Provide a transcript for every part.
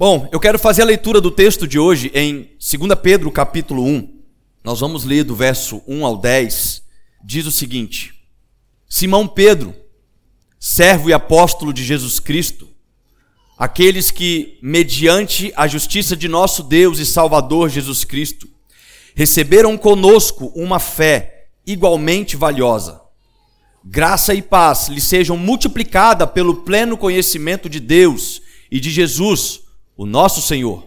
Bom, eu quero fazer a leitura do texto de hoje em 2 Pedro, capítulo 1. Nós vamos ler do verso 1 ao 10. Diz o seguinte: Simão Pedro, servo e apóstolo de Jesus Cristo, aqueles que, mediante a justiça de nosso Deus e Salvador Jesus Cristo, receberam conosco uma fé igualmente valiosa. Graça e paz lhe sejam multiplicada pelo pleno conhecimento de Deus e de Jesus, o nosso Senhor.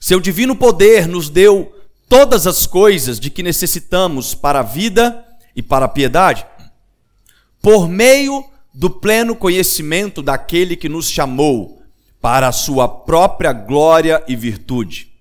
Seu divino poder nos deu todas as coisas de que necessitamos para a vida e para a piedade, por meio do pleno conhecimento daquele que nos chamou para a sua própria glória e virtude.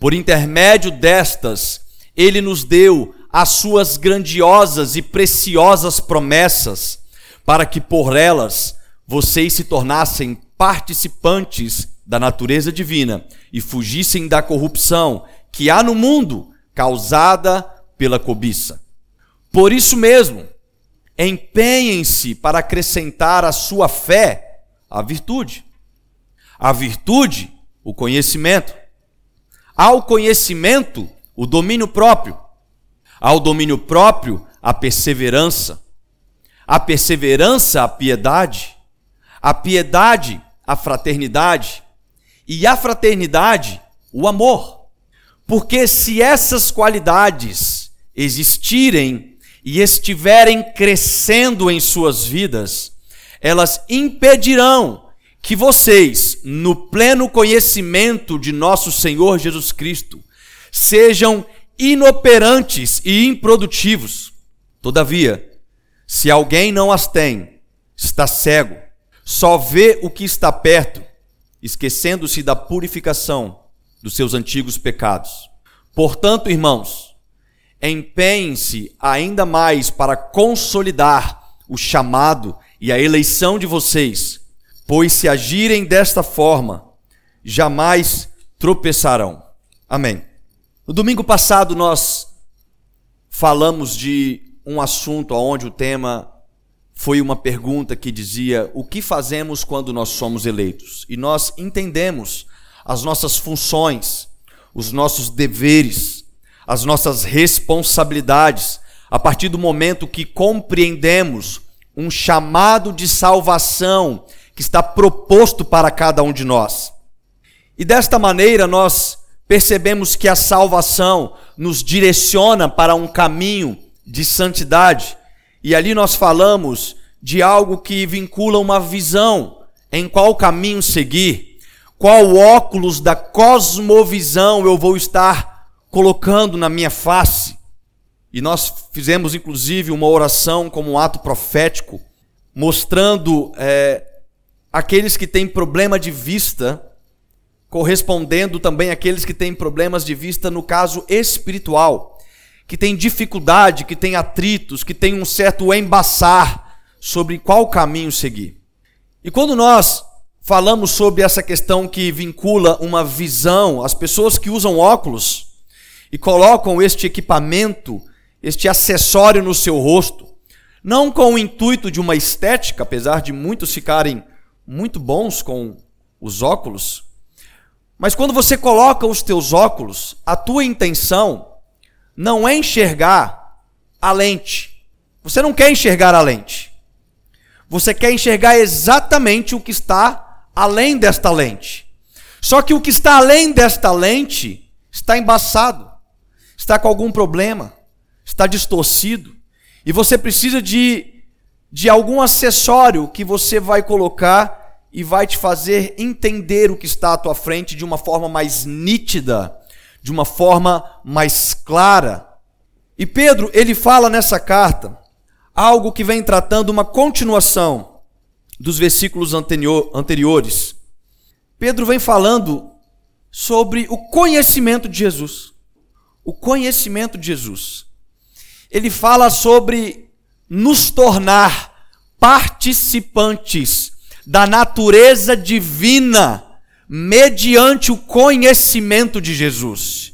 Por intermédio destas, ele nos deu as suas grandiosas e preciosas promessas, para que por elas vocês se tornassem participantes da natureza divina e fugissem da corrupção que há no mundo causada pela cobiça. Por isso mesmo, empenhem-se para acrescentar à sua fé a virtude. A virtude, o conhecimento. Ao conhecimento, o domínio próprio. Ao domínio próprio, a perseverança. A perseverança, a piedade. A piedade, a fraternidade e a fraternidade, o amor. Porque se essas qualidades existirem e estiverem crescendo em suas vidas, elas impedirão que vocês, no pleno conhecimento de nosso Senhor Jesus Cristo, sejam inoperantes e improdutivos. Todavia, se alguém não as tem, está cego, só vê o que está perto esquecendo-se da purificação dos seus antigos pecados. Portanto, irmãos, empenhem-se ainda mais para consolidar o chamado e a eleição de vocês, pois se agirem desta forma, jamais tropeçarão. Amém. No domingo passado nós falamos de um assunto onde o tema foi uma pergunta que dizia: o que fazemos quando nós somos eleitos? E nós entendemos as nossas funções, os nossos deveres, as nossas responsabilidades, a partir do momento que compreendemos um chamado de salvação que está proposto para cada um de nós. E desta maneira nós percebemos que a salvação nos direciona para um caminho de santidade e ali nós falamos de algo que vincula uma visão em qual caminho seguir, qual óculos da cosmovisão eu vou estar colocando na minha face. E nós fizemos inclusive uma oração como um ato profético, mostrando é, aqueles que têm problema de vista, correspondendo também àqueles que têm problemas de vista no caso espiritual que tem dificuldade, que tem atritos, que tem um certo embaçar sobre qual caminho seguir. E quando nós falamos sobre essa questão que vincula uma visão, as pessoas que usam óculos e colocam este equipamento, este acessório no seu rosto, não com o intuito de uma estética, apesar de muitos ficarem muito bons com os óculos, mas quando você coloca os teus óculos, a tua intenção não é enxergar a lente. Você não quer enxergar a lente. Você quer enxergar exatamente o que está além desta lente. Só que o que está além desta lente está embaçado, está com algum problema, está distorcido. E você precisa de, de algum acessório que você vai colocar e vai te fazer entender o que está à tua frente de uma forma mais nítida de uma forma mais clara. E Pedro, ele fala nessa carta algo que vem tratando uma continuação dos versículos anterior, anteriores. Pedro vem falando sobre o conhecimento de Jesus. O conhecimento de Jesus. Ele fala sobre nos tornar participantes da natureza divina mediante o conhecimento de Jesus.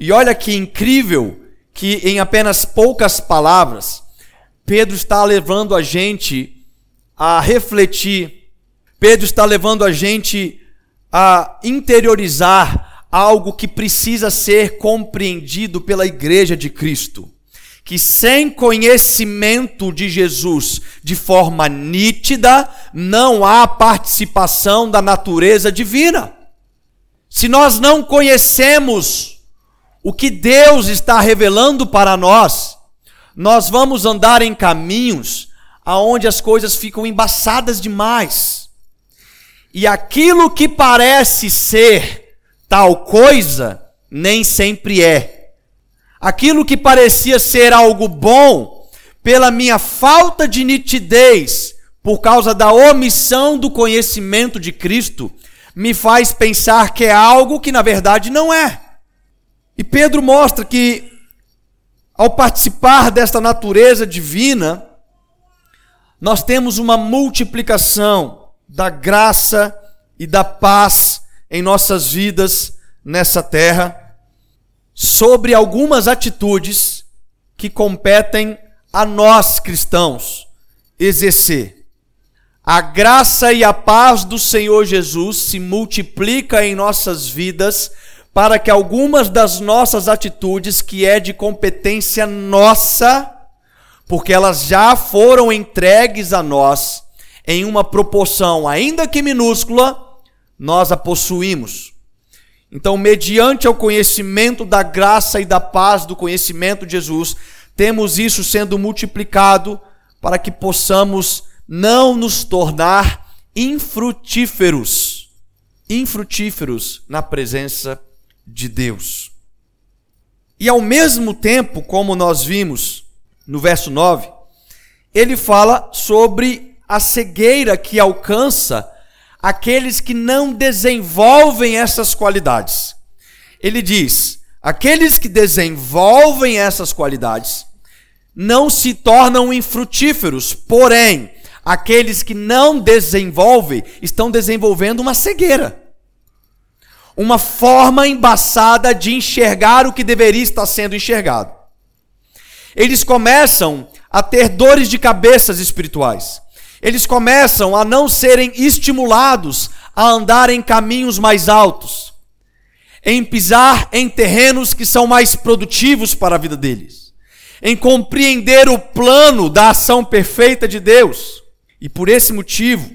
E olha que incrível que em apenas poucas palavras, Pedro está levando a gente a refletir, Pedro está levando a gente a interiorizar algo que precisa ser compreendido pela igreja de Cristo. Que sem conhecimento de Jesus de forma nítida, não há participação da natureza divina. Se nós não conhecemos o que Deus está revelando para nós, nós vamos andar em caminhos aonde as coisas ficam embaçadas demais. E aquilo que parece ser tal coisa, nem sempre é. Aquilo que parecia ser algo bom, pela minha falta de nitidez, por causa da omissão do conhecimento de Cristo, me faz pensar que é algo que na verdade não é. E Pedro mostra que, ao participar desta natureza divina, nós temos uma multiplicação da graça e da paz em nossas vidas nessa terra, sobre algumas atitudes que competem a nós cristãos exercer. A graça e a paz do Senhor Jesus se multiplica em nossas vidas para que algumas das nossas atitudes que é de competência nossa porque elas já foram entregues a nós em uma proporção, ainda que minúscula, nós a possuímos. Então, mediante o conhecimento da graça e da paz do conhecimento de Jesus, temos isso sendo multiplicado para que possamos não nos tornar infrutíferos, infrutíferos na presença de Deus. E ao mesmo tempo, como nós vimos, no verso 9, ele fala sobre a cegueira que alcança aqueles que não desenvolvem essas qualidades. Ele diz: aqueles que desenvolvem essas qualidades não se tornam infrutíferos, porém, aqueles que não desenvolvem estão desenvolvendo uma cegueira. Uma forma embaçada de enxergar o que deveria estar sendo enxergado eles começam a ter dores de cabeças espirituais. Eles começam a não serem estimulados a andar em caminhos mais altos, em pisar em terrenos que são mais produtivos para a vida deles, em compreender o plano da ação perfeita de Deus. E por esse motivo,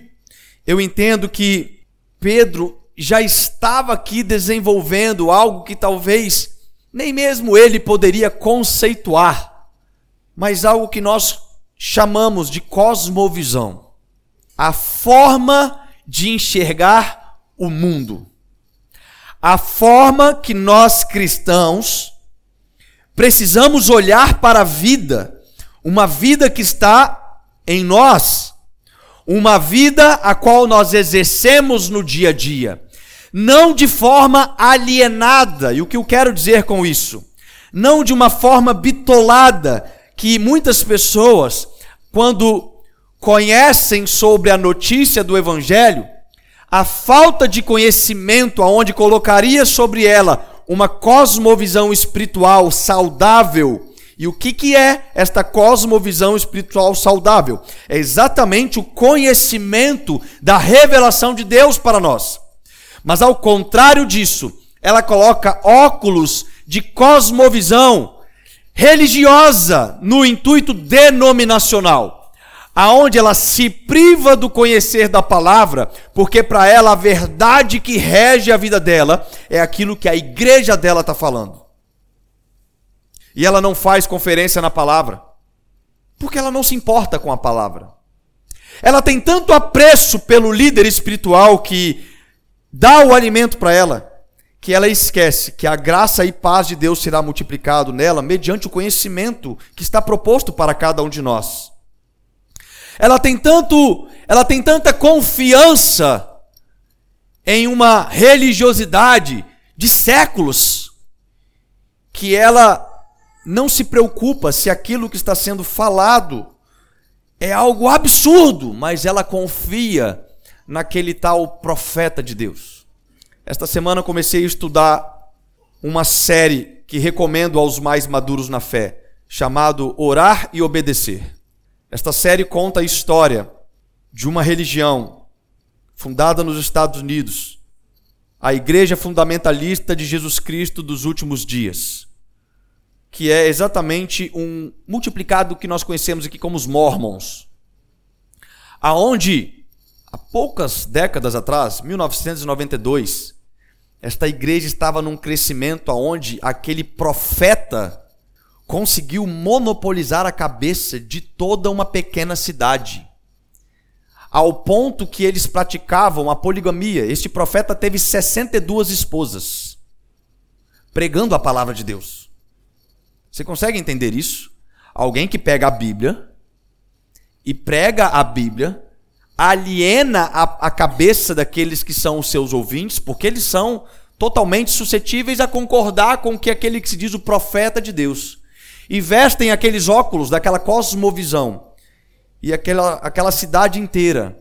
eu entendo que Pedro já estava aqui desenvolvendo algo que talvez nem mesmo ele poderia conceituar mas algo que nós chamamos de cosmovisão a forma de enxergar o mundo. A forma que nós cristãos precisamos olhar para a vida, uma vida que está em nós, uma vida a qual nós exercemos no dia a dia, não de forma alienada. E o que eu quero dizer com isso? Não de uma forma bitolada, que muitas pessoas, quando conhecem sobre a notícia do Evangelho, a falta de conhecimento, aonde colocaria sobre ela uma cosmovisão espiritual saudável. E o que, que é esta cosmovisão espiritual saudável? É exatamente o conhecimento da revelação de Deus para nós. Mas ao contrário disso, ela coloca óculos de cosmovisão religiosa no intuito denominacional, aonde ela se priva do conhecer da palavra, porque para ela a verdade que rege a vida dela é aquilo que a igreja dela está falando. E ela não faz conferência na palavra, porque ela não se importa com a palavra. Ela tem tanto apreço pelo líder espiritual que dá o alimento para ela, que ela esquece que a graça e paz de Deus será multiplicado nela mediante o conhecimento que está proposto para cada um de nós. Ela tem tanto, ela tem tanta confiança em uma religiosidade de séculos que ela não se preocupa se aquilo que está sendo falado é algo absurdo, mas ela confia naquele tal profeta de Deus. Esta semana comecei a estudar uma série que recomendo aos mais maduros na fé, chamado Orar e Obedecer. Esta série conta a história de uma religião fundada nos Estados Unidos a igreja fundamentalista de Jesus Cristo dos últimos dias, que é exatamente um multiplicado que nós conhecemos aqui como os Mormons, aonde há poucas décadas atrás, 1992, esta igreja estava num crescimento aonde aquele profeta conseguiu monopolizar a cabeça de toda uma pequena cidade. Ao ponto que eles praticavam a poligamia. Este profeta teve 62 esposas, pregando a palavra de Deus. Você consegue entender isso? Alguém que pega a Bíblia e prega a Bíblia, aliena a, a cabeça daqueles que são os seus ouvintes, porque eles são totalmente suscetíveis a concordar com o que aquele que se diz o profeta de Deus e vestem aqueles óculos daquela cosmovisão. E aquela, aquela cidade inteira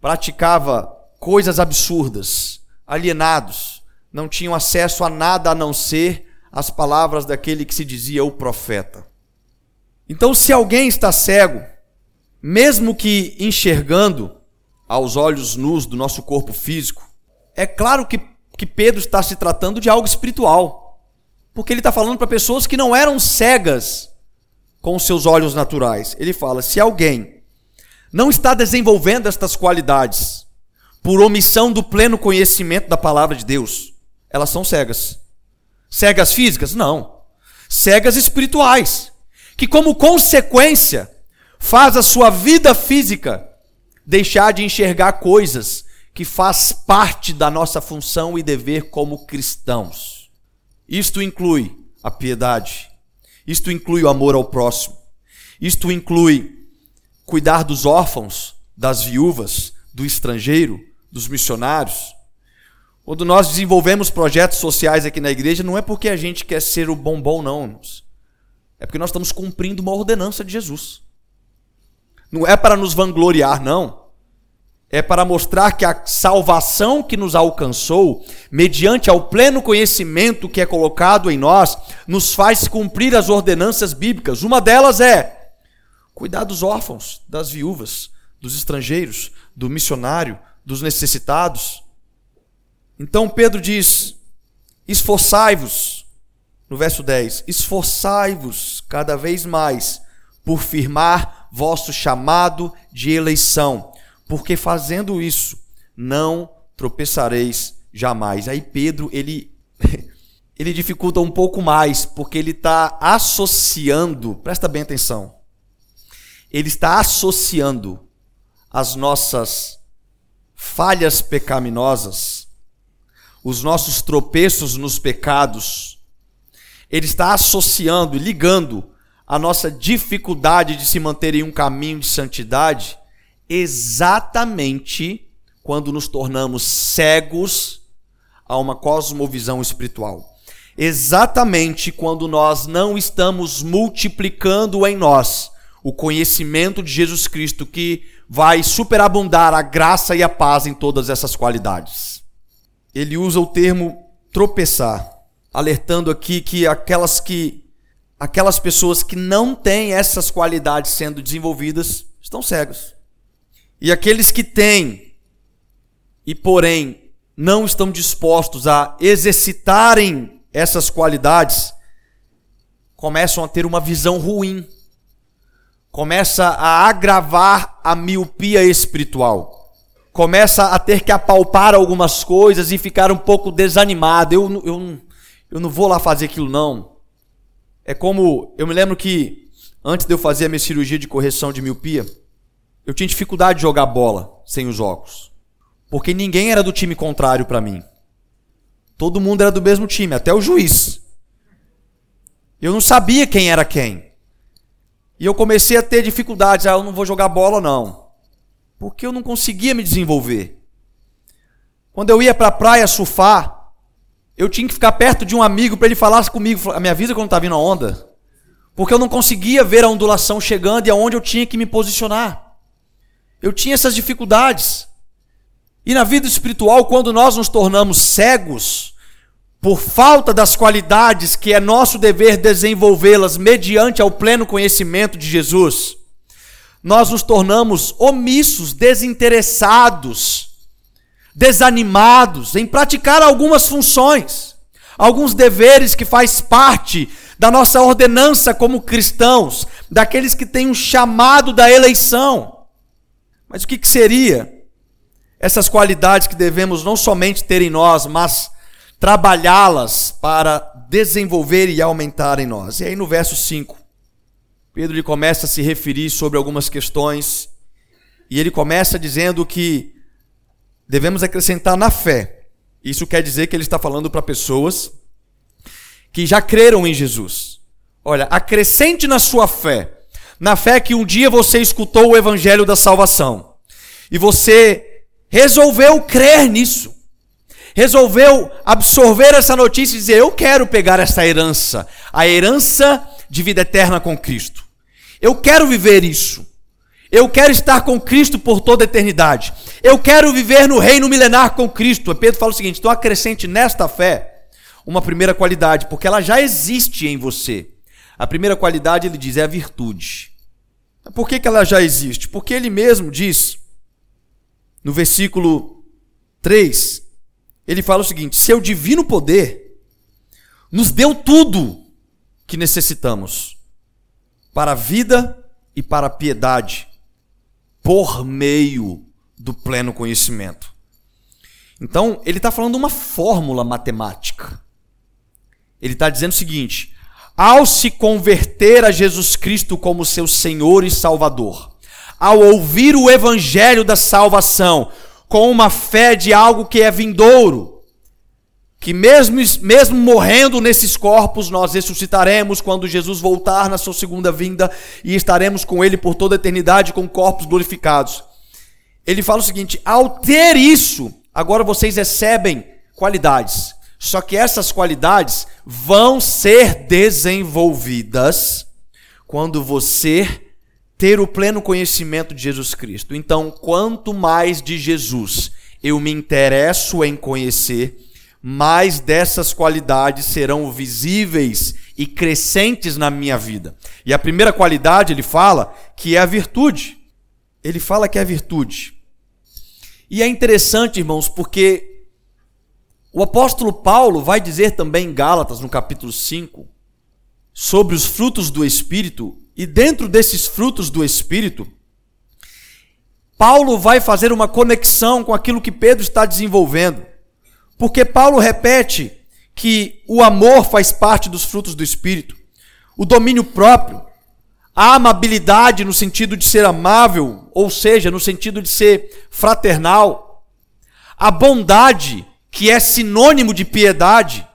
praticava coisas absurdas, alienados, não tinham acesso a nada a não ser as palavras daquele que se dizia o profeta. Então, se alguém está cego, mesmo que enxergando aos olhos nus do nosso corpo físico, é claro que, que Pedro está se tratando de algo espiritual porque ele está falando para pessoas que não eram cegas com os seus olhos naturais. Ele fala: se alguém não está desenvolvendo estas qualidades por omissão do pleno conhecimento da palavra de Deus, elas são cegas. Cegas físicas? Não. Cegas espirituais, que como consequência faz a sua vida física deixar de enxergar coisas que faz parte da nossa função e dever como cristãos. Isto inclui a piedade, isto inclui o amor ao próximo, isto inclui cuidar dos órfãos, das viúvas, do estrangeiro, dos missionários. Quando nós desenvolvemos projetos sociais aqui na igreja, não é porque a gente quer ser o bombom, não. É porque nós estamos cumprindo uma ordenança de Jesus. Não é para nos vangloriar, não é para mostrar que a salvação que nos alcançou, mediante ao pleno conhecimento que é colocado em nós, nos faz cumprir as ordenanças bíblicas. Uma delas é cuidar dos órfãos, das viúvas, dos estrangeiros, do missionário, dos necessitados. Então Pedro diz: esforçai-vos, no verso 10, esforçai-vos cada vez mais por firmar vosso chamado de eleição porque fazendo isso não tropeçareis jamais. Aí Pedro, ele ele dificulta um pouco mais, porque ele está associando, presta bem atenção, ele está associando as nossas falhas pecaminosas, os nossos tropeços nos pecados, ele está associando ligando a nossa dificuldade de se manter em um caminho de santidade exatamente quando nos tornamos cegos a uma cosmovisão espiritual. Exatamente quando nós não estamos multiplicando em nós o conhecimento de Jesus Cristo que vai superabundar a graça e a paz em todas essas qualidades. Ele usa o termo tropeçar, alertando aqui que aquelas que aquelas pessoas que não têm essas qualidades sendo desenvolvidas estão cegos. E aqueles que têm e, porém, não estão dispostos a exercitarem essas qualidades, começam a ter uma visão ruim, começa a agravar a miopia espiritual, começa a ter que apalpar algumas coisas e ficar um pouco desanimado. Eu, eu, eu não vou lá fazer aquilo, não. É como, eu me lembro que antes de eu fazer a minha cirurgia de correção de miopia, eu tinha dificuldade de jogar bola sem os óculos. Porque ninguém era do time contrário para mim. Todo mundo era do mesmo time, até o juiz. Eu não sabia quem era quem. E eu comecei a ter dificuldades. Ah, eu não vou jogar bola, não. Porque eu não conseguia me desenvolver. Quando eu ia para a praia surfar, eu tinha que ficar perto de um amigo para ele falar comigo. A minha vida quando tá vindo a onda. Porque eu não conseguia ver a ondulação chegando e aonde eu tinha que me posicionar. Eu tinha essas dificuldades. E na vida espiritual, quando nós nos tornamos cegos, por falta das qualidades que é nosso dever desenvolvê-las mediante ao pleno conhecimento de Jesus, nós nos tornamos omissos, desinteressados desanimados em praticar algumas funções, alguns deveres que faz parte da nossa ordenança como cristãos, daqueles que têm um chamado da eleição. Mas o que, que seria essas qualidades que devemos não somente ter em nós, mas trabalhá-las para desenvolver e aumentar em nós? E aí no verso 5, Pedro ele começa a se referir sobre algumas questões e ele começa dizendo que devemos acrescentar na fé. Isso quer dizer que ele está falando para pessoas que já creram em Jesus. Olha, acrescente na sua fé, na fé que um dia você escutou o evangelho da salvação e você resolveu crer nisso. Resolveu absorver essa notícia e dizer: Eu quero pegar essa herança, a herança de vida eterna com Cristo. Eu quero viver isso. Eu quero estar com Cristo por toda a eternidade. Eu quero viver no reino milenar com Cristo. Pedro fala o seguinte: então acrescente nesta fé uma primeira qualidade, porque ela já existe em você. A primeira qualidade, ele diz, é a virtude. Por que, que ela já existe? Porque ele mesmo diz, no versículo 3, ele fala o seguinte: seu divino poder nos deu tudo que necessitamos para a vida e para a piedade, por meio do pleno conhecimento. Então, ele está falando uma fórmula matemática. Ele está dizendo o seguinte: ao se converter a Jesus Cristo como seu Senhor e Salvador, ao ouvir o Evangelho da salvação com uma fé de algo que é vindouro, que mesmo, mesmo morrendo nesses corpos, nós ressuscitaremos quando Jesus voltar na sua segunda vinda e estaremos com ele por toda a eternidade com corpos glorificados. Ele fala o seguinte: ao ter isso, agora vocês recebem qualidades. Só que essas qualidades vão ser desenvolvidas quando você ter o pleno conhecimento de Jesus Cristo. Então, quanto mais de Jesus eu me interesso em conhecer, mais dessas qualidades serão visíveis e crescentes na minha vida. E a primeira qualidade, ele fala que é a virtude. Ele fala que é a virtude. E é interessante, irmãos, porque o apóstolo Paulo vai dizer também em Gálatas, no capítulo 5, sobre os frutos do Espírito, e dentro desses frutos do Espírito, Paulo vai fazer uma conexão com aquilo que Pedro está desenvolvendo. Porque Paulo repete que o amor faz parte dos frutos do Espírito, o domínio próprio, a amabilidade no sentido de ser amável, ou seja, no sentido de ser fraternal, a bondade, que é sinônimo de piedade.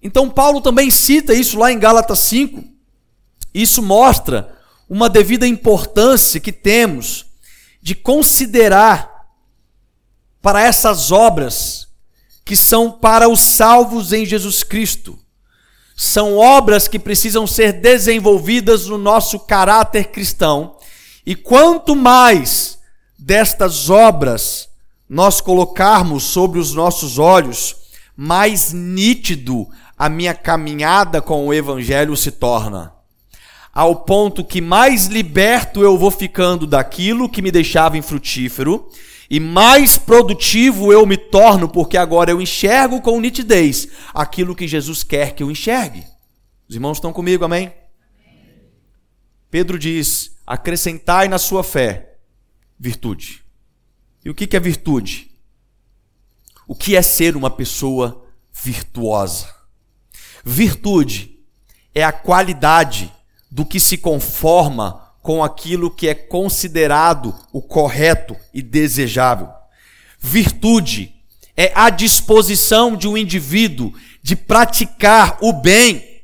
Então, Paulo também cita isso lá em Gálatas 5. Isso mostra uma devida importância que temos de considerar para essas obras que são para os salvos em Jesus Cristo. São obras que precisam ser desenvolvidas no nosso caráter cristão. E quanto mais destas obras nós colocarmos sobre os nossos olhos, mais nítido a minha caminhada com o Evangelho se torna. Ao ponto que mais liberto eu vou ficando daquilo que me deixava infrutífero e mais produtivo eu me torno, porque agora eu enxergo com nitidez aquilo que Jesus quer que eu enxergue. Os irmãos estão comigo, amém? amém. Pedro diz: acrescentai na sua fé virtude. E o que é virtude? O que é ser uma pessoa virtuosa? Virtude é a qualidade do que se conforma com aquilo que é considerado o correto e desejável. Virtude é a disposição de um indivíduo de praticar o bem.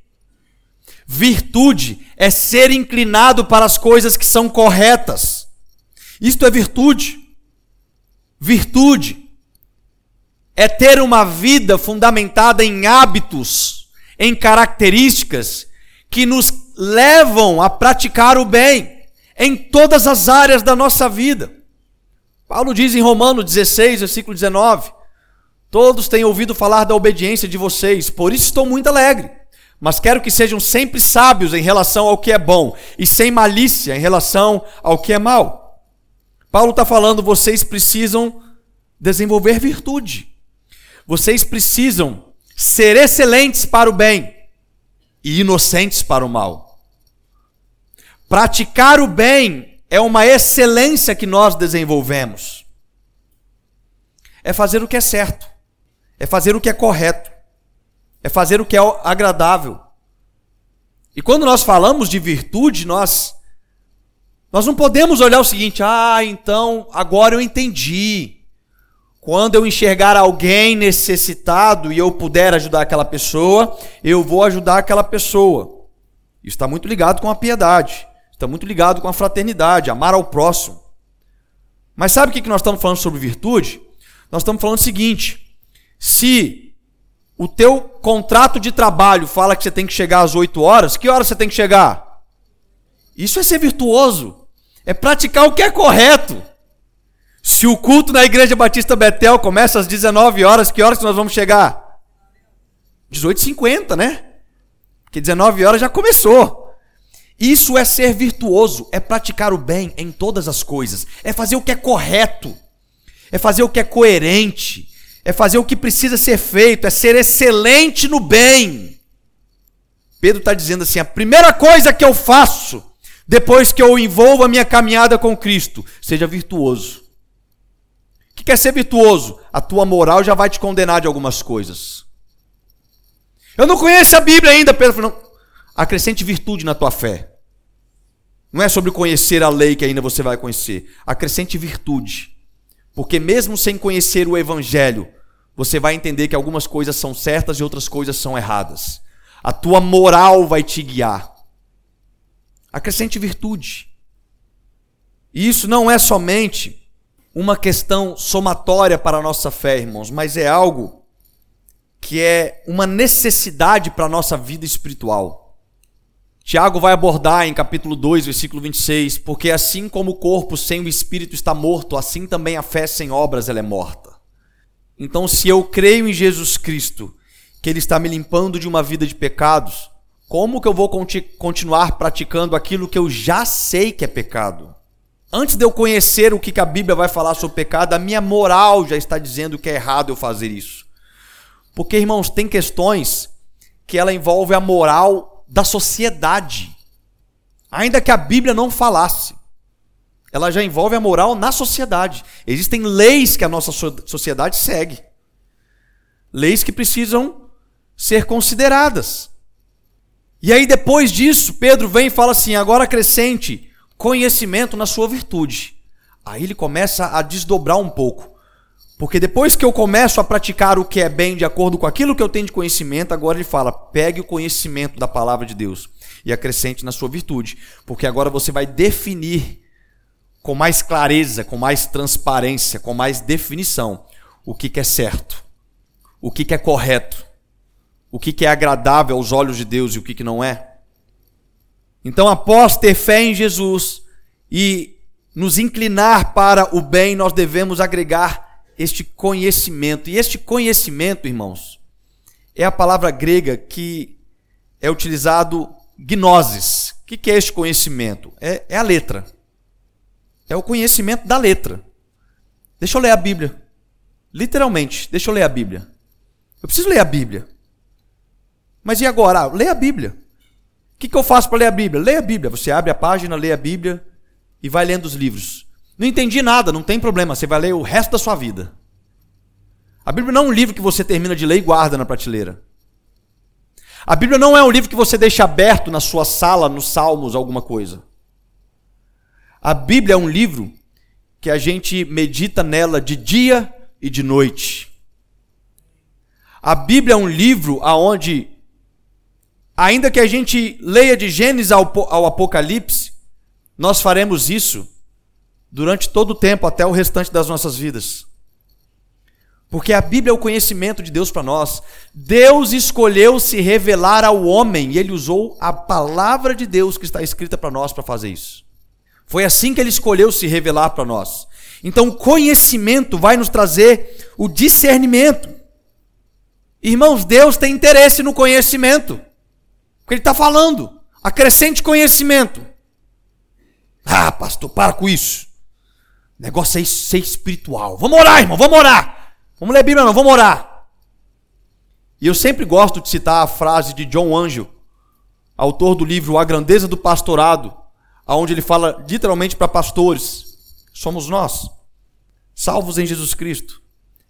Virtude é ser inclinado para as coisas que são corretas. Isto é virtude. Virtude é ter uma vida fundamentada em hábitos, em características que nos levam a praticar o bem em todas as áreas da nossa vida. Paulo diz em Romanos 16, versículo 19: Todos têm ouvido falar da obediência de vocês, por isso estou muito alegre. Mas quero que sejam sempre sábios em relação ao que é bom e sem malícia em relação ao que é mal. Paulo está falando, vocês precisam desenvolver virtude. Vocês precisam ser excelentes para o bem e inocentes para o mal. Praticar o bem é uma excelência que nós desenvolvemos. É fazer o que é certo, é fazer o que é correto, é fazer o que é agradável. E quando nós falamos de virtude, nós nós não podemos olhar o seguinte: "Ah, então agora eu entendi. Quando eu enxergar alguém necessitado e eu puder ajudar aquela pessoa, eu vou ajudar aquela pessoa. Isso está muito ligado com a piedade, está muito ligado com a fraternidade, amar ao próximo. Mas sabe o que nós estamos falando sobre virtude? Nós estamos falando o seguinte: se o teu contrato de trabalho fala que você tem que chegar às 8 horas, que horas você tem que chegar? Isso é ser virtuoso, é praticar o que é correto. Se o culto na Igreja Batista Betel começa às 19 horas, que horas nós vamos chegar? 18h50, né? Porque 19 horas já começou. Isso é ser virtuoso, é praticar o bem em todas as coisas, é fazer o que é correto, é fazer o que é coerente, é fazer o que precisa ser feito, é ser excelente no bem. Pedro está dizendo assim: a primeira coisa que eu faço, depois que eu envolvo a minha caminhada com Cristo, seja virtuoso. O que quer ser virtuoso? A tua moral já vai te condenar de algumas coisas. Eu não conheço a Bíblia ainda, Pedro falou, não. Acrescente virtude na tua fé. Não é sobre conhecer a lei que ainda você vai conhecer. Acrescente virtude. Porque mesmo sem conhecer o Evangelho, você vai entender que algumas coisas são certas e outras coisas são erradas. A tua moral vai te guiar. Acrescente virtude. E isso não é somente uma questão somatória para a nossa fé, irmãos, mas é algo que é uma necessidade para a nossa vida espiritual. Tiago vai abordar em capítulo 2, versículo 26, porque assim como o corpo sem o espírito está morto, assim também a fé sem obras ela é morta. Então, se eu creio em Jesus Cristo, que ele está me limpando de uma vida de pecados, como que eu vou continuar praticando aquilo que eu já sei que é pecado? Antes de eu conhecer o que a Bíblia vai falar sobre pecado, a minha moral já está dizendo que é errado eu fazer isso. Porque, irmãos, tem questões que ela envolve a moral da sociedade. Ainda que a Bíblia não falasse, ela já envolve a moral na sociedade. Existem leis que a nossa sociedade segue. Leis que precisam ser consideradas. E aí, depois disso, Pedro vem e fala assim: agora acrescente conhecimento na sua virtude. Aí ele começa a desdobrar um pouco. Porque depois que eu começo a praticar o que é bem de acordo com aquilo que eu tenho de conhecimento, agora ele fala: pegue o conhecimento da palavra de Deus e acrescente na sua virtude. Porque agora você vai definir com mais clareza, com mais transparência, com mais definição o que, que é certo, o que, que é correto, o que, que é agradável aos olhos de Deus e o que, que não é. Então, após ter fé em Jesus e nos inclinar para o bem, nós devemos agregar este conhecimento. E este conhecimento, irmãos, é a palavra grega que é utilizado gnosis. O que é este conhecimento? É, é a letra. É o conhecimento da letra. Deixa eu ler a Bíblia. Literalmente, deixa eu ler a Bíblia. Eu preciso ler a Bíblia. Mas e agora? Ah, lê a Bíblia. O que, que eu faço para ler a Bíblia? Leia a Bíblia. Você abre a página, lê a Bíblia e vai lendo os livros. Não entendi nada, não tem problema, você vai ler o resto da sua vida. A Bíblia não é um livro que você termina de ler e guarda na prateleira. A Bíblia não é um livro que você deixa aberto na sua sala, nos Salmos, alguma coisa. A Bíblia é um livro que a gente medita nela de dia e de noite. A Bíblia é um livro aonde Ainda que a gente leia de Gênesis ao, Apocalipse, nós faremos isso durante todo o tempo, até o restante das nossas vidas. Porque a Bíblia é o conhecimento de Deus para nós. Deus escolheu se revelar ao homem e ele usou a palavra de Deus que está escrita para nós para fazer isso. Foi assim que ele escolheu se revelar para nós. Então, conhecimento vai nos trazer o discernimento. Irmãos, Deus tem interesse no conhecimento. Porque ele está falando. Acrescente conhecimento. Ah, pastor, para com isso. O negócio é ser espiritual. Vamos orar, irmão, vamos orar. Vamos ler a Bíblia, não, vamos orar. E eu sempre gosto de citar a frase de John Angel, autor do livro A Grandeza do Pastorado, aonde ele fala literalmente para pastores: somos nós, salvos em Jesus Cristo.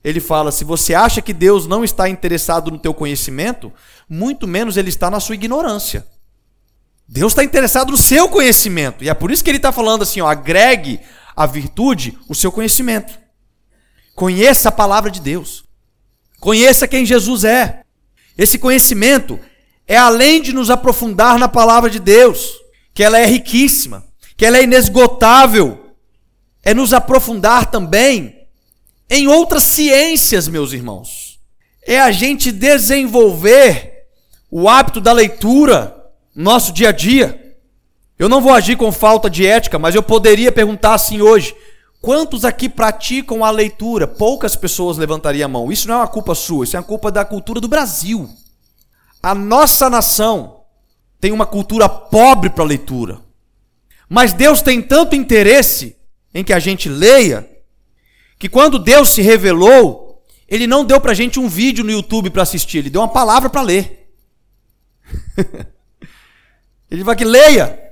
Ele fala: se você acha que Deus não está interessado no teu conhecimento, muito menos ele está na sua ignorância. Deus está interessado no seu conhecimento. E é por isso que ele está falando assim: ó, agregue a virtude o seu conhecimento. Conheça a palavra de Deus. Conheça quem Jesus é. Esse conhecimento é além de nos aprofundar na palavra de Deus, que ela é riquíssima, que ela é inesgotável, é nos aprofundar também em outras ciências, meus irmãos. É a gente desenvolver o hábito da leitura no nosso dia a dia. Eu não vou agir com falta de ética, mas eu poderia perguntar assim hoje: quantos aqui praticam a leitura? Poucas pessoas levantariam a mão. Isso não é uma culpa sua, isso é uma culpa da cultura do Brasil. A nossa nação tem uma cultura pobre para leitura. Mas Deus tem tanto interesse em que a gente leia, que quando Deus se revelou, Ele não deu para a gente um vídeo no YouTube para assistir, Ele deu uma palavra para ler. ele vai que leia.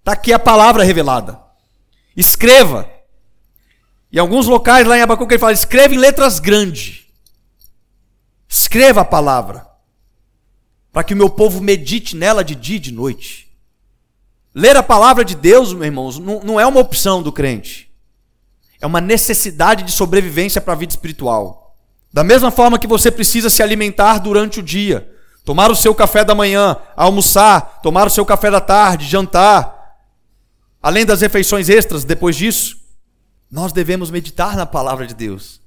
Está aqui a palavra revelada. Escreva. Em alguns locais lá em Abacuque ele fala: escreva em letras grandes. Escreva a palavra. Para que o meu povo medite nela de dia e de noite. Ler a palavra de Deus, meus irmãos, não, não é uma opção do crente. É uma necessidade de sobrevivência para a vida espiritual. Da mesma forma que você precisa se alimentar durante o dia, tomar o seu café da manhã, almoçar, tomar o seu café da tarde, jantar, além das refeições extras depois disso, nós devemos meditar na palavra de Deus.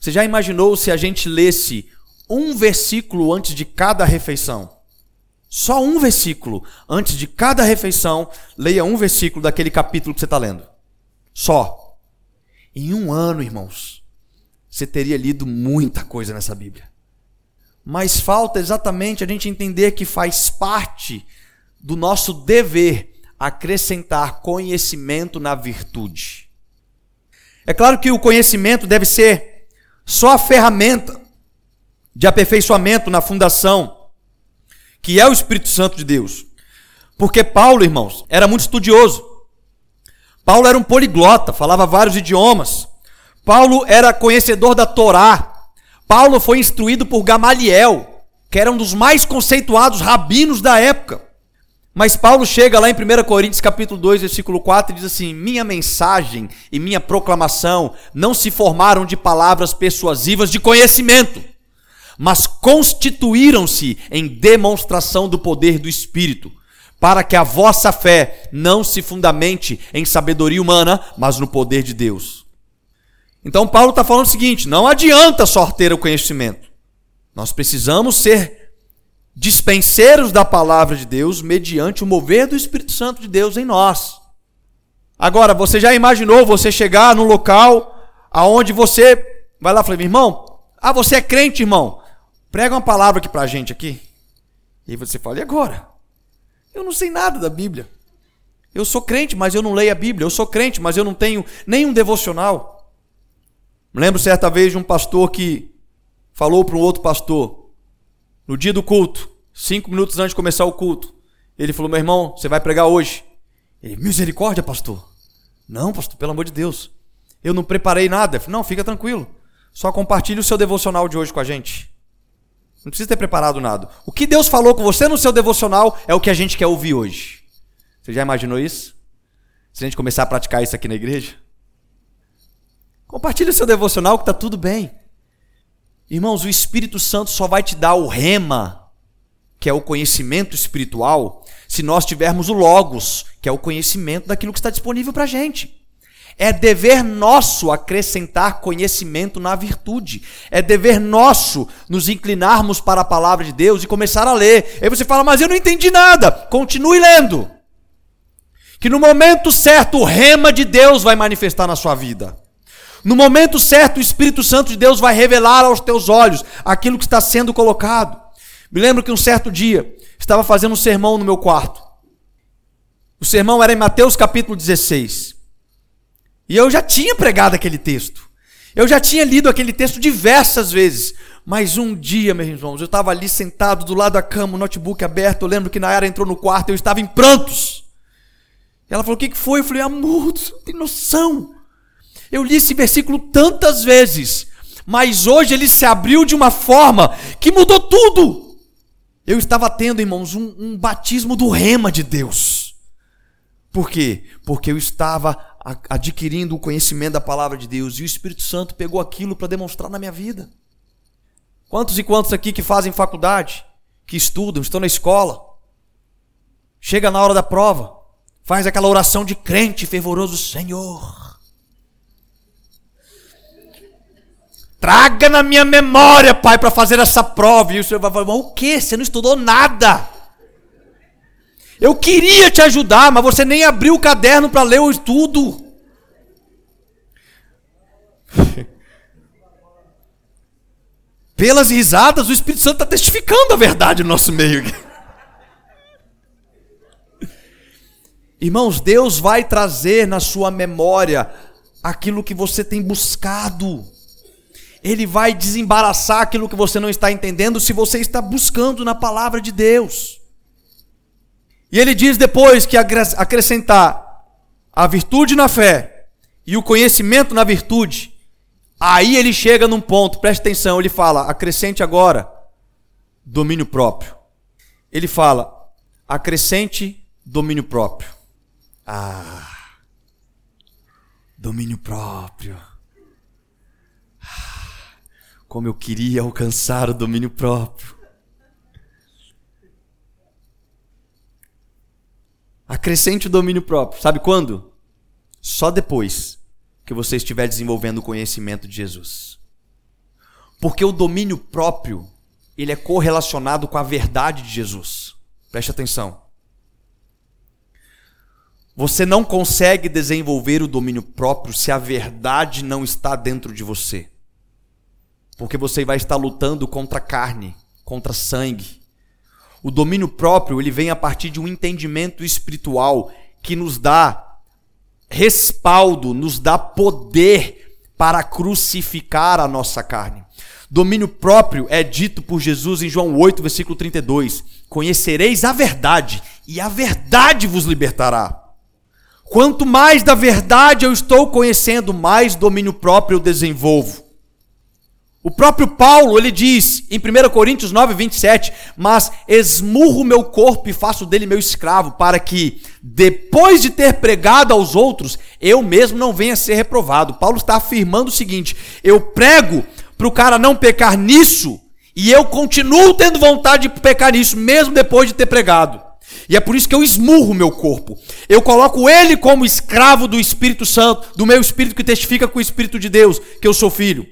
Você já imaginou se a gente lesse um versículo antes de cada refeição? Só um versículo antes de cada refeição, leia um versículo daquele capítulo que você está lendo. Só. Em um ano, irmãos, você teria lido muita coisa nessa Bíblia. Mas falta exatamente a gente entender que faz parte do nosso dever acrescentar conhecimento na virtude. É claro que o conhecimento deve ser só a ferramenta de aperfeiçoamento na fundação, que é o Espírito Santo de Deus. Porque Paulo, irmãos, era muito estudioso. Paulo era um poliglota, falava vários idiomas. Paulo era conhecedor da Torá. Paulo foi instruído por Gamaliel, que era um dos mais conceituados rabinos da época. Mas Paulo chega lá em 1 Coríntios capítulo 2, versículo 4 e diz assim: "Minha mensagem e minha proclamação não se formaram de palavras persuasivas de conhecimento, mas constituíram-se em demonstração do poder do Espírito, para que a vossa fé não se fundamente em sabedoria humana, mas no poder de Deus." Então Paulo está falando o seguinte: não adianta só ter o conhecimento. Nós precisamos ser dispenseiros da palavra de Deus mediante o mover do Espírito Santo de Deus em nós. Agora, você já imaginou você chegar num local aonde você vai lá e fala, irmão, ah, você é crente, irmão? Prega uma palavra aqui pra gente aqui. E você fala, e agora? Eu não sei nada da Bíblia. Eu sou crente, mas eu não leio a Bíblia. Eu sou crente, mas eu não tenho nenhum devocional. Me lembro certa vez de um pastor que falou para um outro pastor: no dia do culto, cinco minutos antes de começar o culto, ele falou: Meu irmão, você vai pregar hoje. Ele, misericórdia, pastor. Não, pastor, pelo amor de Deus. Eu não preparei nada. Falei, não, fica tranquilo. Só compartilhe o seu devocional de hoje com a gente. Não precisa ter preparado nada. O que Deus falou com você no seu devocional é o que a gente quer ouvir hoje. Você já imaginou isso? Se a gente começar a praticar isso aqui na igreja? Compartilhe o seu devocional que está tudo bem. Irmãos, o Espírito Santo só vai te dar o rema, que é o conhecimento espiritual, se nós tivermos o Logos, que é o conhecimento daquilo que está disponível para a gente. É dever nosso acrescentar conhecimento na virtude. É dever nosso nos inclinarmos para a palavra de Deus e começar a ler. Aí você fala, mas eu não entendi nada. Continue lendo. Que no momento certo o rema de Deus vai manifestar na sua vida. No momento certo, o Espírito Santo de Deus vai revelar aos teus olhos aquilo que está sendo colocado. Me lembro que um certo dia estava fazendo um sermão no meu quarto. O sermão era em Mateus capítulo 16. E eu já tinha pregado aquele texto. Eu já tinha lido aquele texto diversas vezes. Mas um dia, meus irmãos, eu estava ali sentado do lado da cama, o notebook aberto. Eu lembro que Nayara entrou no quarto e eu estava em prantos. Ela falou: O que foi? Eu falei: Amor, você não tem noção. Eu li esse versículo tantas vezes, mas hoje ele se abriu de uma forma que mudou tudo. Eu estava tendo, irmãos, um, um batismo do rema de Deus. Por quê? Porque eu estava adquirindo o conhecimento da palavra de Deus e o Espírito Santo pegou aquilo para demonstrar na minha vida. Quantos e quantos aqui que fazem faculdade, que estudam, estão na escola, chega na hora da prova, faz aquela oração de crente fervoroso, Senhor, traga na minha memória, Pai, para fazer essa prova. E o Senhor vai falar, o que? Você não estudou nada. Eu queria te ajudar, mas você nem abriu o caderno para ler o estudo. Pelas risadas, o Espírito Santo está testificando a verdade no nosso meio. Irmãos, Deus vai trazer na sua memória aquilo que você tem buscado. Ele vai desembaraçar aquilo que você não está entendendo se você está buscando na palavra de Deus. E ele diz depois que acrescentar a virtude na fé e o conhecimento na virtude, Aí ele chega num ponto, preste atenção, ele fala: acrescente agora domínio próprio. Ele fala: acrescente domínio próprio. Ah, domínio próprio. Como eu queria alcançar o domínio próprio. Acrescente o domínio próprio. Sabe quando? Só depois que você estiver desenvolvendo o conhecimento de Jesus. Porque o domínio próprio, ele é correlacionado com a verdade de Jesus. Preste atenção. Você não consegue desenvolver o domínio próprio se a verdade não está dentro de você. Porque você vai estar lutando contra carne, contra sangue. O domínio próprio, ele vem a partir de um entendimento espiritual que nos dá respaldo, nos dá poder para crucificar a nossa carne. Domínio próprio é dito por Jesus em João 8, versículo 32. Conhecereis a verdade, e a verdade vos libertará. Quanto mais da verdade eu estou conhecendo, mais domínio próprio eu desenvolvo. O próprio Paulo, ele diz em 1 Coríntios 9, 27, mas esmurro meu corpo e faço dele meu escravo, para que, depois de ter pregado aos outros, eu mesmo não venha ser reprovado. Paulo está afirmando o seguinte: eu prego para o cara não pecar nisso, e eu continuo tendo vontade de pecar nisso, mesmo depois de ter pregado. E é por isso que eu esmurro meu corpo. Eu coloco ele como escravo do Espírito Santo, do meu espírito que testifica com o Espírito de Deus, que eu sou filho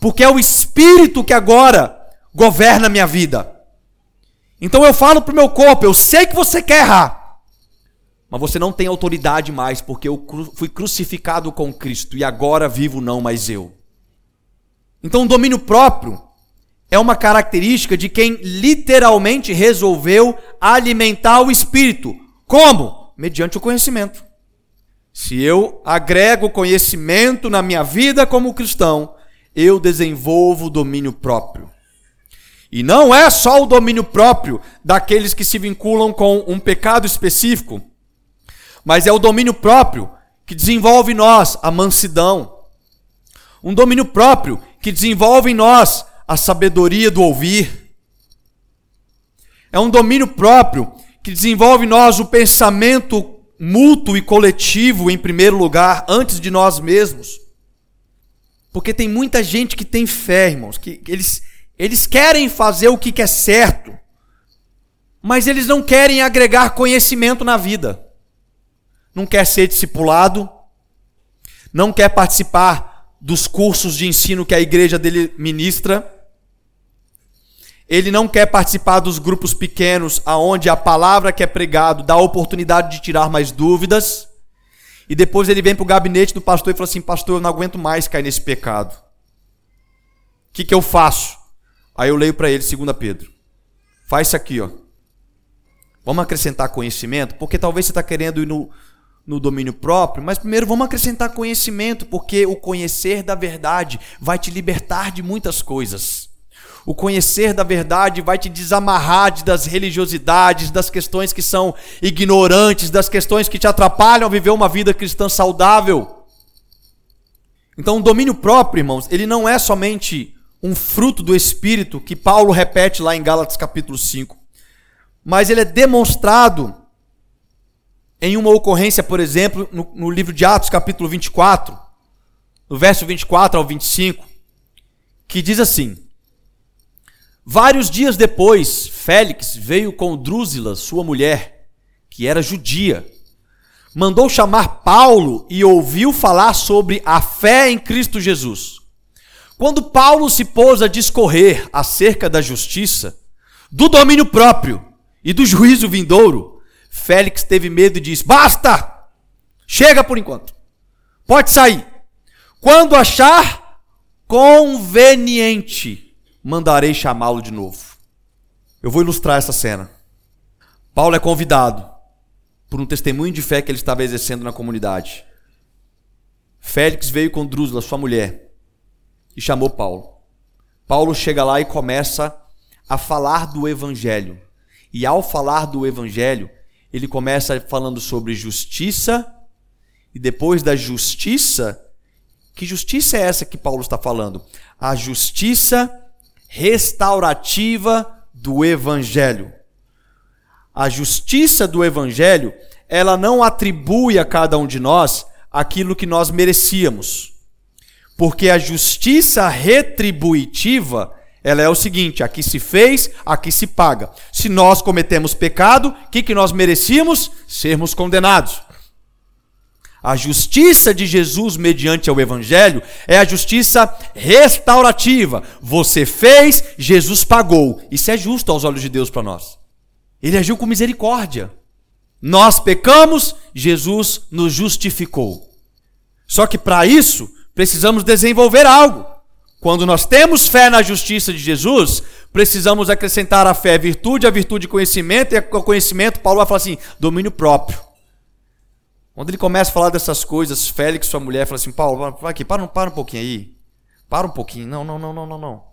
porque é o Espírito que agora governa a minha vida. Então eu falo para o meu corpo: eu sei que você quer errar, mas você não tem autoridade mais, porque eu fui crucificado com Cristo e agora vivo não mais eu. Então o domínio próprio é uma característica de quem literalmente resolveu alimentar o espírito. Como? Mediante o conhecimento. Se eu agrego conhecimento na minha vida como cristão, eu desenvolvo o domínio próprio. E não é só o domínio próprio daqueles que se vinculam com um pecado específico, mas é o domínio próprio que desenvolve em nós a mansidão. Um domínio próprio que desenvolve em nós a sabedoria do ouvir. É um domínio próprio que desenvolve em nós o pensamento mútuo e coletivo em primeiro lugar, antes de nós mesmos. Porque tem muita gente que tem fé, irmãos, que eles, eles querem fazer o que é certo, mas eles não querem agregar conhecimento na vida. Não quer ser discipulado, não quer participar dos cursos de ensino que a igreja dele ministra. Ele não quer participar dos grupos pequenos aonde a palavra que é pregado dá a oportunidade de tirar mais dúvidas. E depois ele vem para o gabinete do pastor e fala assim: Pastor, eu não aguento mais cair nesse pecado. O que, que eu faço? Aí eu leio para ele, 2 Pedro. Faz isso aqui, ó. Vamos acrescentar conhecimento, porque talvez você está querendo ir no, no domínio próprio, mas primeiro vamos acrescentar conhecimento, porque o conhecer da verdade vai te libertar de muitas coisas. O conhecer da verdade vai te desamarrar das religiosidades, das questões que são ignorantes, das questões que te atrapalham a viver uma vida cristã saudável. Então, o domínio próprio, irmãos, ele não é somente um fruto do espírito que Paulo repete lá em Gálatas capítulo 5, mas ele é demonstrado em uma ocorrência, por exemplo, no, no livro de Atos, capítulo 24, no verso 24 ao 25, que diz assim: Vários dias depois, Félix veio com Drúzila, sua mulher, que era judia. Mandou chamar Paulo e ouviu falar sobre a fé em Cristo Jesus. Quando Paulo se pôs a discorrer acerca da justiça, do domínio próprio e do juízo vindouro, Félix teve medo e disse: Basta! Chega por enquanto. Pode sair. Quando achar conveniente, mandarei chamá-lo de novo. Eu vou ilustrar essa cena. Paulo é convidado por um testemunho de fé que ele estava exercendo na comunidade. Félix veio com Drúzula, sua mulher, e chamou Paulo. Paulo chega lá e começa a falar do evangelho. E ao falar do evangelho, ele começa falando sobre justiça, e depois da justiça, que justiça é essa que Paulo está falando? A justiça restaurativa do Evangelho. A justiça do Evangelho, ela não atribui a cada um de nós aquilo que nós merecíamos. Porque a justiça retributiva, ela é o seguinte: aqui se fez, aqui se paga. Se nós cometemos pecado, o que, que nós merecíamos? Sermos condenados. A justiça de Jesus mediante o Evangelho é a justiça restaurativa. Você fez, Jesus pagou. Isso é justo aos olhos de Deus para nós. Ele agiu com misericórdia. Nós pecamos, Jesus nos justificou. Só que para isso, precisamos desenvolver algo. Quando nós temos fé na justiça de Jesus, precisamos acrescentar a fé virtude, a virtude conhecimento, e o conhecimento, Paulo vai falar assim, domínio próprio. Quando ele começa a falar dessas coisas, Félix, sua mulher, fala assim, Paulo, vai aqui, para, para um pouquinho aí. Para um pouquinho. Não, não, não, não, não, não.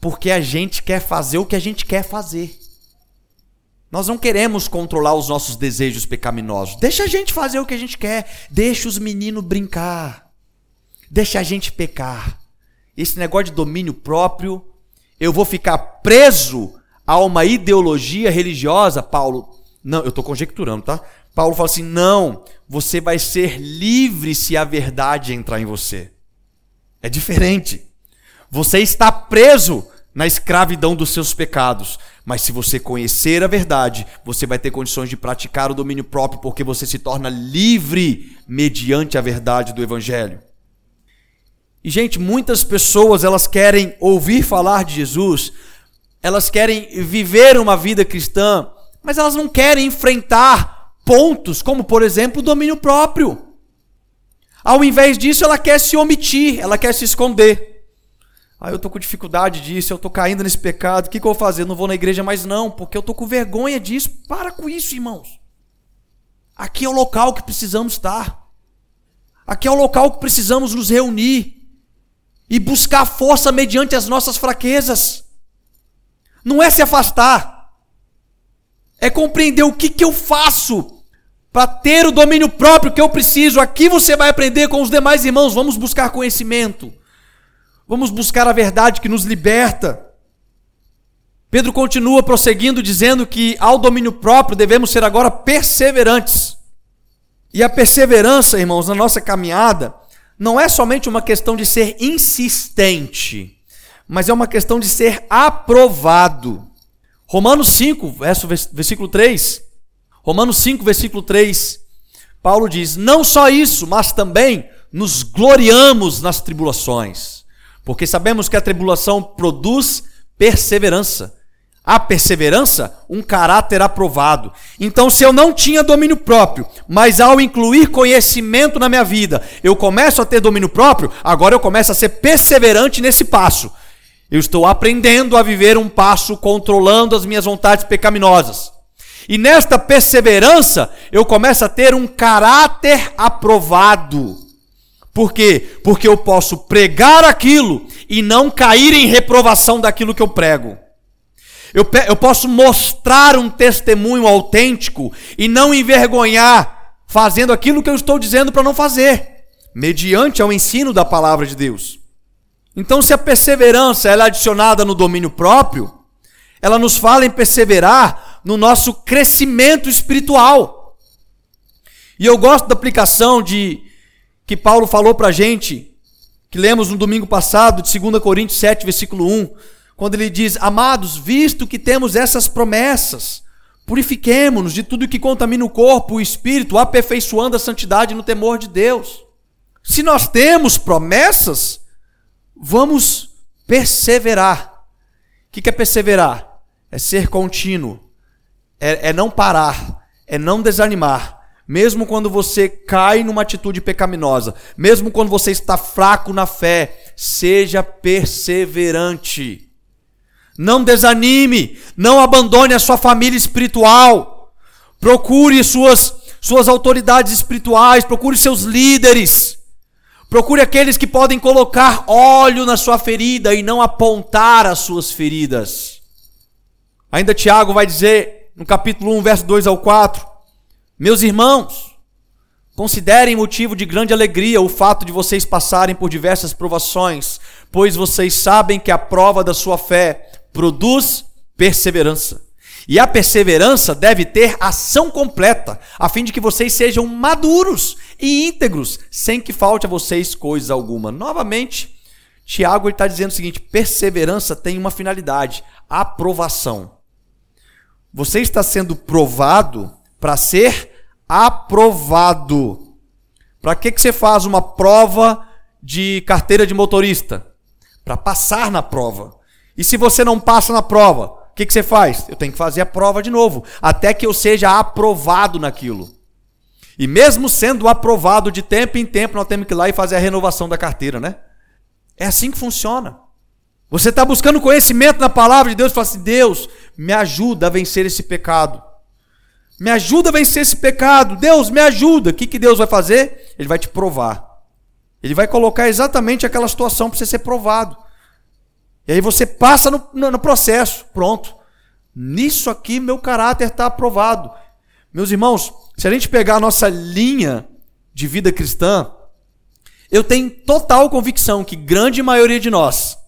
Porque a gente quer fazer o que a gente quer fazer. Nós não queremos controlar os nossos desejos pecaminosos. Deixa a gente fazer o que a gente quer. Deixa os meninos brincar. Deixa a gente pecar esse negócio de domínio próprio, eu vou ficar preso a uma ideologia religiosa, Paulo. Não, eu estou conjecturando, tá? Paulo fala assim: não, você vai ser livre se a verdade entrar em você. É diferente. Você está preso na escravidão dos seus pecados. Mas se você conhecer a verdade, você vai ter condições de praticar o domínio próprio, porque você se torna livre mediante a verdade do Evangelho. E gente, muitas pessoas elas querem ouvir falar de Jesus, elas querem viver uma vida cristã, mas elas não querem enfrentar pontos como, por exemplo, o domínio próprio. Ao invés disso, ela quer se omitir, ela quer se esconder. Ah, eu tô com dificuldade disso, eu tô caindo nesse pecado, o que, que eu vou fazer? Não vou na igreja mais não, porque eu tô com vergonha disso. Para com isso, irmãos. Aqui é o local que precisamos estar. Aqui é o local que precisamos nos reunir e buscar força mediante as nossas fraquezas. Não é se afastar, é compreender o que, que eu faço para ter o domínio próprio que eu preciso. Aqui você vai aprender com os demais irmãos. Vamos buscar conhecimento, vamos buscar a verdade que nos liberta. Pedro continua prosseguindo, dizendo que ao domínio próprio devemos ser agora perseverantes. E a perseverança, irmãos, na nossa caminhada, não é somente uma questão de ser insistente, mas é uma questão de ser aprovado. Romanos 5, verso, versículo 3. Romanos 5, versículo 3. Paulo diz: Não só isso, mas também nos gloriamos nas tribulações, porque sabemos que a tribulação produz perseverança a perseverança, um caráter aprovado. Então, se eu não tinha domínio próprio, mas ao incluir conhecimento na minha vida, eu começo a ter domínio próprio, agora eu começo a ser perseverante nesse passo. Eu estou aprendendo a viver um passo controlando as minhas vontades pecaminosas. E nesta perseverança, eu começo a ter um caráter aprovado. Por quê? Porque eu posso pregar aquilo e não cair em reprovação daquilo que eu prego. Eu, eu posso mostrar um testemunho autêntico e não envergonhar fazendo aquilo que eu estou dizendo para não fazer, mediante ao ensino da palavra de Deus. Então, se a perseverança é adicionada no domínio próprio, ela nos fala em perseverar no nosso crescimento espiritual. E eu gosto da aplicação de que Paulo falou para a gente, que lemos no domingo passado, de 2 Coríntios 7, versículo 1, quando ele diz: Amados, visto que temos essas promessas, purifiquemo-nos de tudo que contamina o corpo, o espírito, aperfeiçoando a santidade no temor de Deus. Se nós temos promessas, vamos perseverar. O que é perseverar? É ser contínuo, é, é não parar, é não desanimar, mesmo quando você cai numa atitude pecaminosa, mesmo quando você está fraco na fé, seja perseverante. Não desanime, não abandone a sua família espiritual. Procure suas suas autoridades espirituais, procure seus líderes. Procure aqueles que podem colocar óleo na sua ferida e não apontar as suas feridas. Ainda Tiago vai dizer no capítulo 1, verso 2 ao 4: Meus irmãos, considerem motivo de grande alegria o fato de vocês passarem por diversas provações, pois vocês sabem que a prova da sua fé produz perseverança. E a perseverança deve ter ação completa, a fim de que vocês sejam maduros e íntegros, sem que falte a vocês coisa alguma. Novamente, Tiago está dizendo o seguinte: perseverança tem uma finalidade, aprovação. Você está sendo provado para ser aprovado. Para que, que você faz uma prova de carteira de motorista? Para passar na prova. E se você não passa na prova, o que, que você faz? Eu tenho que fazer a prova de novo, até que eu seja aprovado naquilo. E mesmo sendo aprovado de tempo em tempo, nós temos que ir lá e fazer a renovação da carteira, né? É assim que funciona. Você está buscando conhecimento na palavra de Deus e fala assim: Deus, me ajuda a vencer esse pecado. Me ajuda a vencer esse pecado. Deus, me ajuda. O que, que Deus vai fazer? Ele vai te provar. Ele vai colocar exatamente aquela situação para você ser provado. E aí você passa no, no, no processo. Pronto. Nisso aqui meu caráter está aprovado. Meus irmãos, se a gente pegar a nossa linha de vida cristã, eu tenho total convicção que grande maioria de nós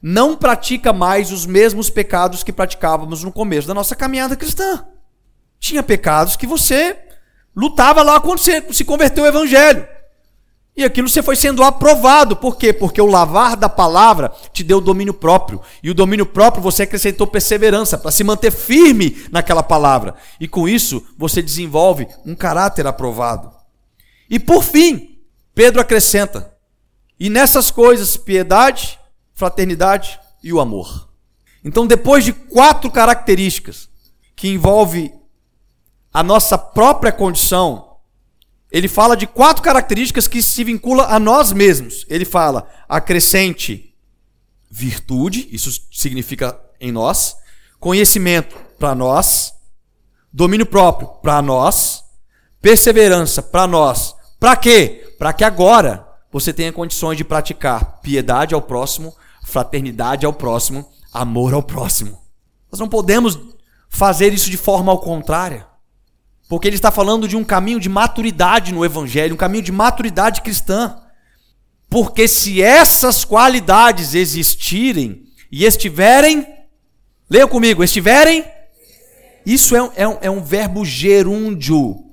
não pratica mais os mesmos pecados que praticávamos no começo da nossa caminhada cristã. Tinha pecados que você lutava lá quando você se converteu ao evangelho. E aquilo você foi sendo aprovado. Por quê? Porque o lavar da palavra te deu domínio próprio. E o domínio próprio você acrescentou perseverança para se manter firme naquela palavra. E com isso você desenvolve um caráter aprovado. E por fim, Pedro acrescenta: e nessas coisas, piedade, fraternidade e o amor. Então, depois de quatro características que envolve a nossa própria condição, ele fala de quatro características que se vincula a nós mesmos. Ele fala acrescente virtude, isso significa em nós, conhecimento para nós, domínio próprio para nós, perseverança para nós. Para quê? Para que agora você tenha condições de praticar piedade ao próximo, fraternidade ao próximo, amor ao próximo. Nós não podemos fazer isso de forma ao contrária. Porque ele está falando de um caminho de maturidade no evangelho, um caminho de maturidade cristã. Porque se essas qualidades existirem e estiverem, leia comigo, estiverem, isso é um, é é um verbo gerúndio. O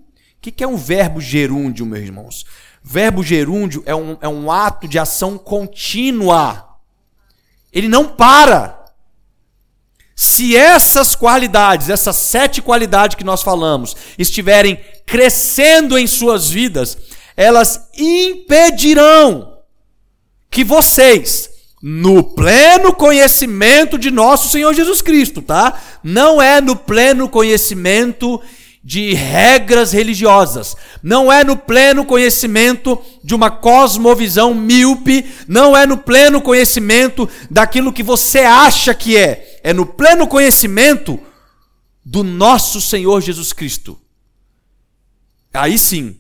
que, que é um verbo gerúndio, meus irmãos? Verbo gerúndio é um, é um ato de ação contínua. Ele não para. Se essas qualidades, essas sete qualidades que nós falamos, estiverem crescendo em suas vidas, elas impedirão que vocês, no pleno conhecimento de nosso Senhor Jesus Cristo, tá? Não é no pleno conhecimento de regras religiosas, não é no pleno conhecimento de uma cosmovisão míope, não é no pleno conhecimento daquilo que você acha que é, é no pleno conhecimento do nosso Senhor Jesus Cristo, aí sim,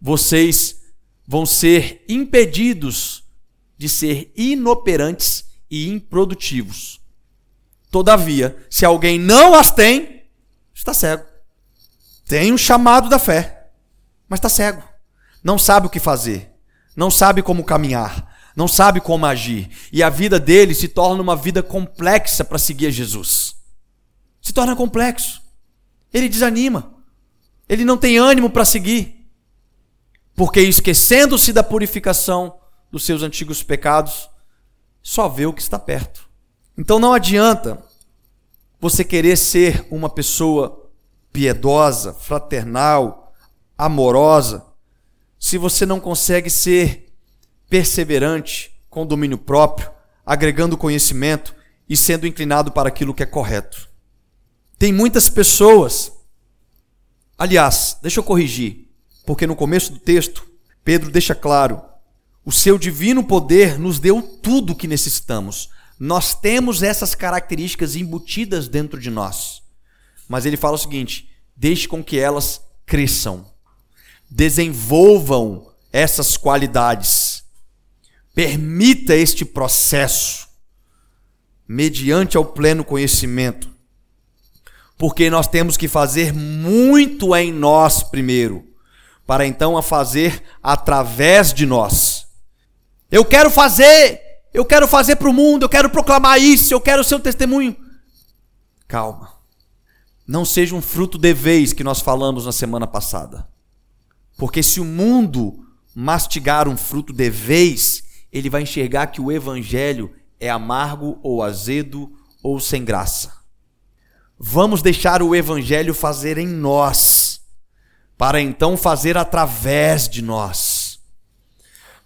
vocês vão ser impedidos de ser inoperantes e improdutivos. Todavia, se alguém não as tem, está cego. Tem um chamado da fé, mas está cego. Não sabe o que fazer, não sabe como caminhar, não sabe como agir. E a vida dele se torna uma vida complexa para seguir a Jesus. Se torna complexo. Ele desanima. Ele não tem ânimo para seguir. Porque esquecendo-se da purificação dos seus antigos pecados, só vê o que está perto. Então não adianta você querer ser uma pessoa piedosa, fraternal, amorosa, se você não consegue ser perseverante, com domínio próprio, agregando conhecimento e sendo inclinado para aquilo que é correto. Tem muitas pessoas, aliás, deixa eu corrigir, porque no começo do texto, Pedro deixa claro: o seu divino poder nos deu tudo o que necessitamos. Nós temos essas características embutidas dentro de nós. Mas ele fala o seguinte: deixe com que elas cresçam, desenvolvam essas qualidades Permita este processo, mediante ao pleno conhecimento, porque nós temos que fazer muito em nós primeiro, para então a fazer através de nós. Eu quero fazer, eu quero fazer para o mundo, eu quero proclamar isso, eu quero ser um testemunho. Calma. Não seja um fruto de vez que nós falamos na semana passada. Porque se o mundo mastigar um fruto de vez, ele vai enxergar que o evangelho é amargo ou azedo ou sem graça. Vamos deixar o evangelho fazer em nós, para então fazer através de nós.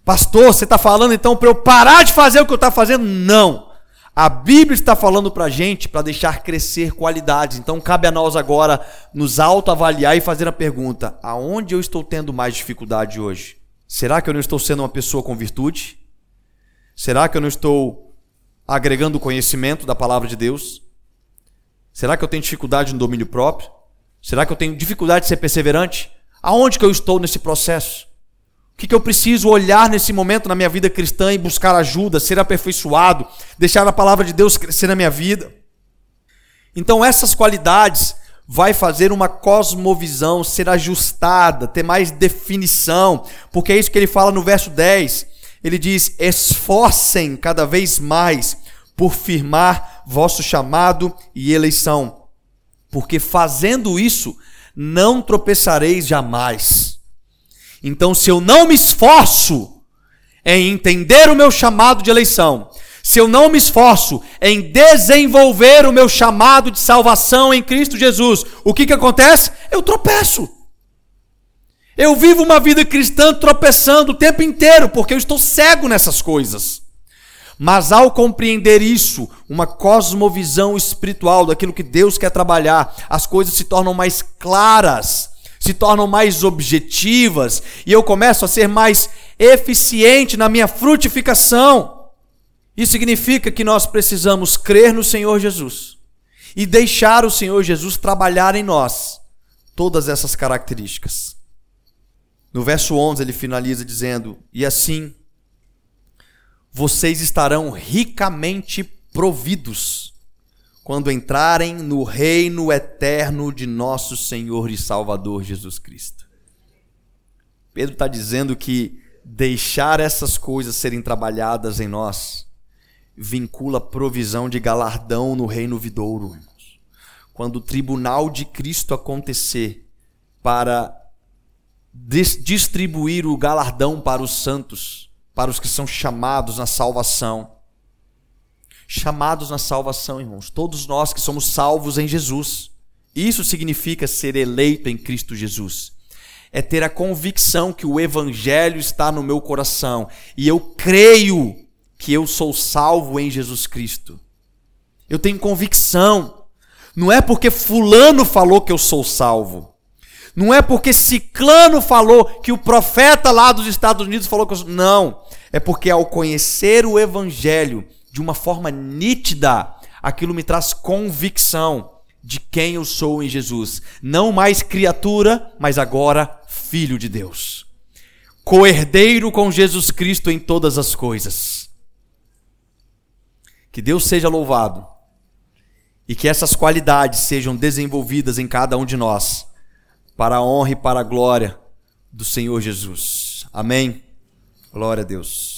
Pastor, você está falando então para eu parar de fazer o que eu estou fazendo? Não. A Bíblia está falando para a gente para deixar crescer qualidades. Então cabe a nós agora nos autoavaliar e fazer a pergunta: aonde eu estou tendo mais dificuldade hoje? Será que eu não estou sendo uma pessoa com virtude? Será que eu não estou agregando conhecimento da palavra de Deus? Será que eu tenho dificuldade no domínio próprio? Será que eu tenho dificuldade de ser perseverante? Aonde que eu estou nesse processo? O que, que eu preciso olhar nesse momento na minha vida cristã e buscar ajuda, ser aperfeiçoado, deixar a palavra de Deus crescer na minha vida? Então essas qualidades vai fazer uma cosmovisão ser ajustada, ter mais definição, porque é isso que ele fala no verso 10 ele diz: esforcem cada vez mais por firmar vosso chamado e eleição, porque fazendo isso não tropeçareis jamais. Então, se eu não me esforço em entender o meu chamado de eleição, se eu não me esforço em desenvolver o meu chamado de salvação em Cristo Jesus, o que, que acontece? Eu tropeço. Eu vivo uma vida cristã tropeçando o tempo inteiro, porque eu estou cego nessas coisas. Mas ao compreender isso, uma cosmovisão espiritual daquilo que Deus quer trabalhar, as coisas se tornam mais claras, se tornam mais objetivas, e eu começo a ser mais eficiente na minha frutificação. Isso significa que nós precisamos crer no Senhor Jesus e deixar o Senhor Jesus trabalhar em nós todas essas características. No verso 11 ele finaliza dizendo: E assim vocês estarão ricamente providos quando entrarem no reino eterno de nosso Senhor e Salvador Jesus Cristo. Pedro está dizendo que deixar essas coisas serem trabalhadas em nós vincula provisão de galardão no reino vidouro. Quando o tribunal de Cristo acontecer para distribuir o galardão para os santos, para os que são chamados na salvação. Chamados na salvação, irmãos. Todos nós que somos salvos em Jesus. Isso significa ser eleito em Cristo Jesus. É ter a convicção que o Evangelho está no meu coração e eu creio que eu sou salvo em Jesus Cristo. Eu tenho convicção. Não é porque Fulano falou que eu sou salvo. Não é porque Ciclano falou que o profeta lá dos Estados Unidos falou que eu... Não. É porque ao conhecer o Evangelho de uma forma nítida, aquilo me traz convicção de quem eu sou em Jesus. Não mais criatura, mas agora filho de Deus. Coerdeiro com Jesus Cristo em todas as coisas. Que Deus seja louvado e que essas qualidades sejam desenvolvidas em cada um de nós, para a honra e para a glória do Senhor Jesus. Amém. Glória a Deus.